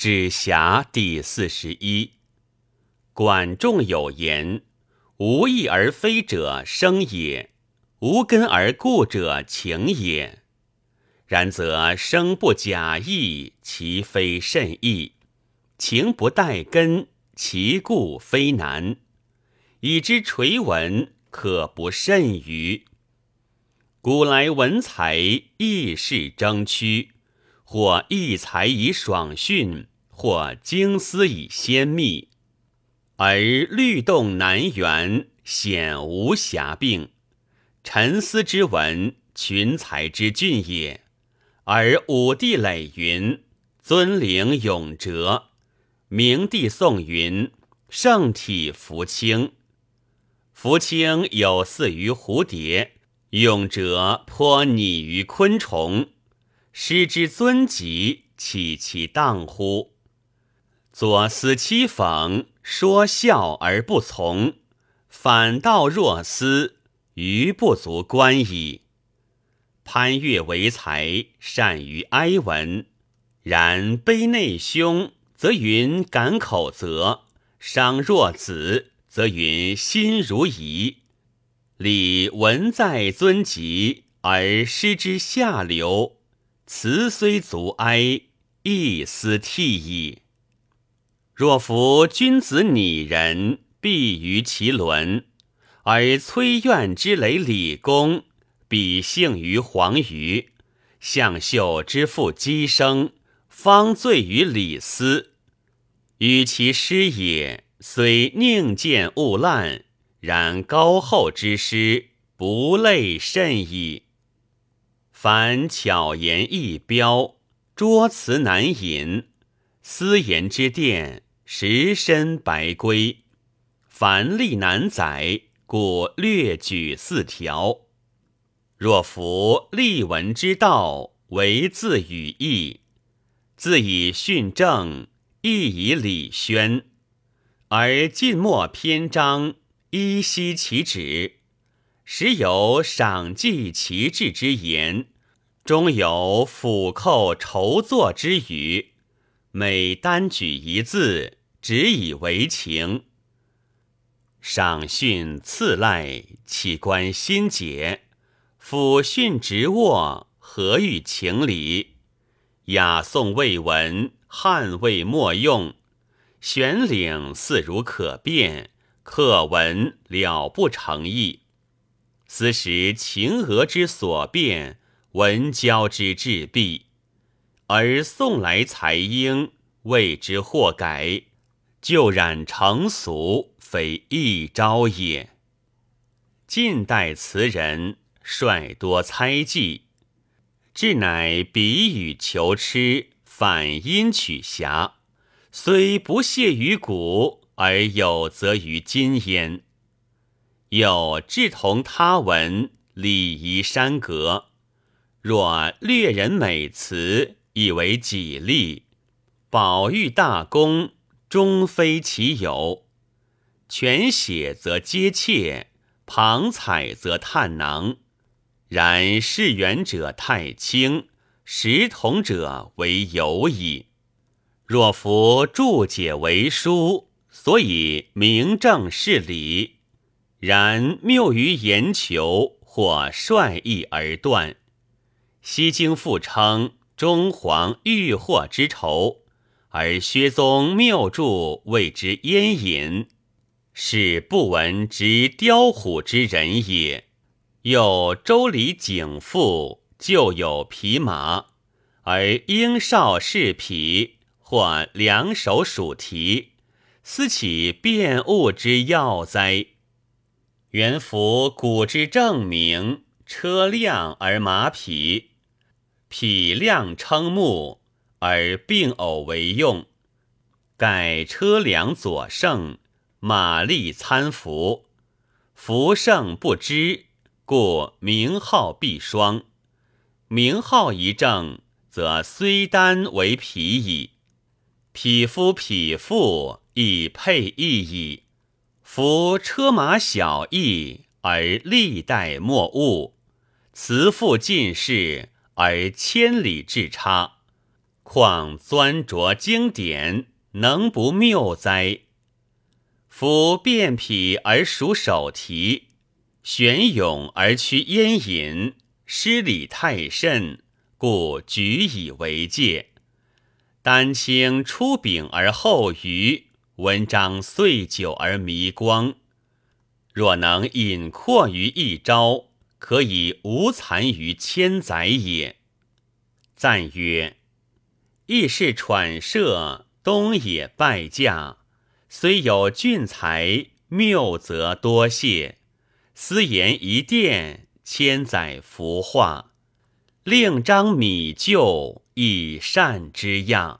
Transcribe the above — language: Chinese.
指辖第四十一。管仲有言：“无义而非者生也，无根而故者情也。然则生不假意，其非甚易；情不待根，其故非难。以之垂文，可不甚于？古来文才亦是争趋，或异才以爽训，或精思以鲜密。”而律动难圆，显无瑕病。沉思之文，群才之俊也。而武帝累云：“尊灵永哲。”明帝宋云：“圣体福清。”福清有似于蝴蝶，永哲颇拟于昆虫。师之尊极，岂其当乎？左思讥讽。说笑而不从，反道若思，余不足观矣。潘岳为才，善于哀文，然悲内兄，则云感口泽；伤若子，则云心如仪。礼文在尊极，而师之下流，词虽足哀，亦思涕矣。若夫君子拟人，必于其伦；而崔苑之累李公，比幸于黄鱼；向秀之父姬生，方醉于李斯。与其师也，虽宁见勿滥，然高厚之师，不类甚矣。凡巧言易标，拙辞难引，私言之殿。实身白圭，凡例难载，故略举四条。若夫立文之道，为字语义，自以训正，亦以礼宣，而近末篇章依稀其旨，时有赏记其志之言，终有俯扣筹作之语，每单举一字。只以为情，赏训赐赖，岂关心解？抚训直握，何欲情理？雅颂未闻，汉魏莫用。玄领似如可辨，课文了不成意。斯时情俄之所变，文交之至弊，而送来才英，谓之祸改。就染成俗，非一朝也。近代词人率多猜忌，至乃比与求痴，反音取瑕，虽不屑于古，而有则于今焉。有志同他文，礼仪山阁。若略人美词，以为己利，宝玉大功。终非其有，全写则皆切，旁采则叹囊。然事远者太轻，识同者为有矣。若夫注解为书，所以名正事理；然谬于言求，或率意而断。西京复称中皇欲祸之仇。而薛宗谬著谓之烟隐，是不闻之雕虎之人也。又周礼景赋旧有匹马，而鹰少是匹，或两手属蹄，思起变物之要哉？原服古之正名，车辆而马匹，匹量称目。而并偶为用，盖车辆左胜，马力参服，服胜不知，故名号必双。名号一正，则虽单为匹矣。匹夫匹妇亦配异矣。夫车马小异，而历代莫误；辞赋尽世，而千里之差。况钻琢经典，能不谬哉？夫变匹而属手提，玄勇而趋烟隐，失礼太甚，故举以为戒。丹青出柄而后余，文章岁久而弥光。若能隐括于一朝，可以无残于千载也。赞曰：亦是喘射，东也败驾。虽有俊才，谬则多谢。私言一电，千载浮化。令张米就，以善之样。